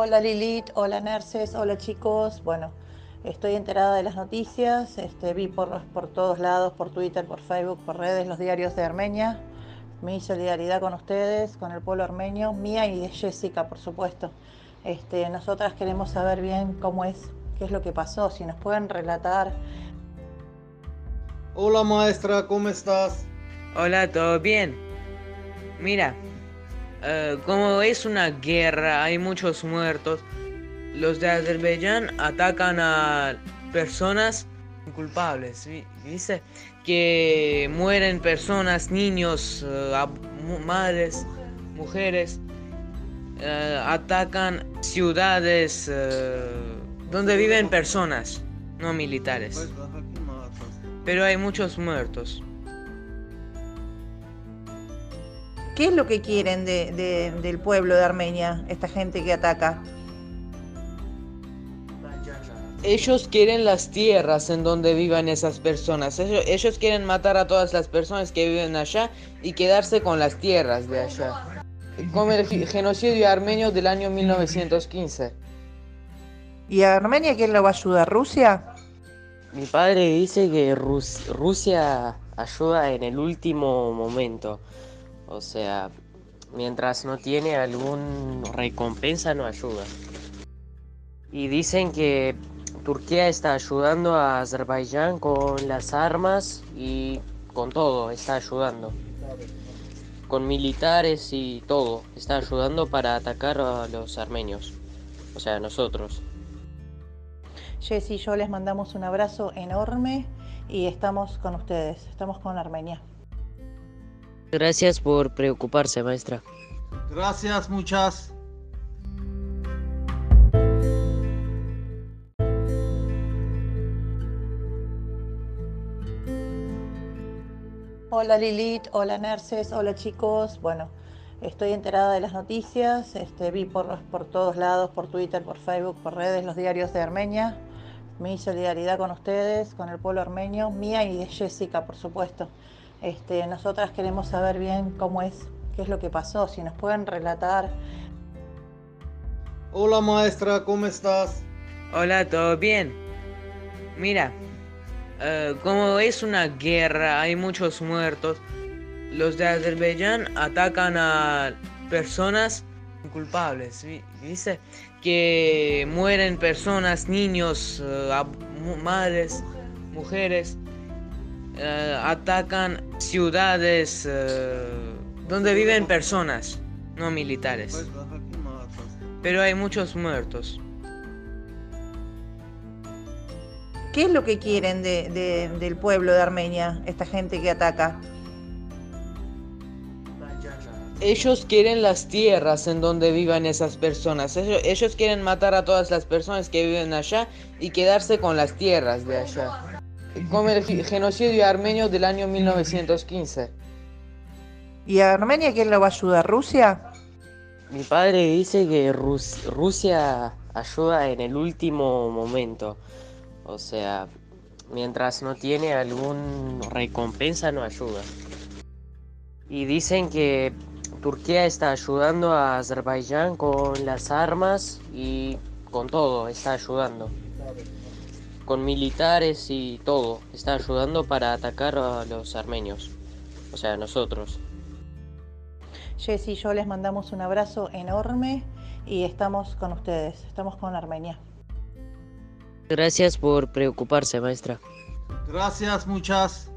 Hola Lilith, hola Nerces, hola chicos. Bueno, estoy enterada de las noticias, este, vi por, por todos lados, por Twitter, por Facebook, por redes, los diarios de Armenia. Mi solidaridad con ustedes, con el pueblo armenio, mía y de Jessica, por supuesto. Este, nosotras queremos saber bien cómo es, qué es lo que pasó, si nos pueden relatar. Hola maestra, ¿cómo estás? Hola, ¿todo bien? Mira, eh, como es una guerra, hay muchos muertos. Los de Azerbaiyán atacan a personas culpables, dice que mueren personas, niños, eh, madres, mujeres, eh, atacan ciudades donde viven personas, no militares. Pero hay muchos muertos. ¿Qué es lo que quieren del pueblo de Armenia, esta gente que ataca? Ellos quieren las tierras en donde vivan esas personas. Ellos, quieren matar a todas las personas que viven allá y quedarse con las tierras de allá. Como el genocidio armenio del año 1915. ¿Y a Armenia quién lo va a ayudar? ¿Rusia? Mi padre dice que Rusia ayuda en el último momento. O sea, mientras no tiene algún recompensa no ayuda. Y dicen que Turquía está ayudando a Azerbaiyán con las armas y con todo, está ayudando. Con militares y todo, está ayudando para atacar a los armenios. O sea, nosotros. Jess y yo les mandamos un abrazo enorme y estamos con ustedes, estamos con Armenia. Gracias por preocuparse, maestra. Gracias, muchas. Hola Lilith, hola Nerces, hola chicos. Bueno, estoy enterada de las noticias, este, vi por, por todos lados, por Twitter, por Facebook, por redes, los diarios de Armenia. Mi solidaridad con ustedes, con el pueblo armenio, mía y de Jessica, por supuesto. Este, nosotras queremos saber bien cómo es, qué es lo que pasó, si nos pueden relatar. Hola maestra, ¿cómo estás? Hola, ¿todo bien? Mira, eh, como es una guerra, hay muchos muertos. Los de Azerbaiyán atacan a personas culpables, dice que mueren personas, niños, eh, madres, mujeres, eh, atacan ciudades eh, donde viven personas, no militares. Pero hay muchos muertos. ¿Qué es lo que quieren del pueblo de Armenia, esta gente que ataca? Ellos quieren las tierras en donde vivan esas personas. ellos, quieren matar a todas las personas que viven allá y quedarse con las tierras de allá como el genocidio armenio del año 1915. ¿Y a Armenia quién lo va a ayudar? ¿Rusia? Mi padre dice que Rusia ayuda en el último momento. O sea, mientras no tiene algún recompensa no ayuda. Y dicen que Turquía está ayudando a Azerbaiyán con las armas y con todo, está ayudando con militares y todo. Está ayudando para atacar a los armenios. O sea, nosotros. Jess y yo les mandamos un abrazo enorme y estamos con ustedes, estamos con Armenia. Gracias por preocuparse, maestra. Gracias, muchas.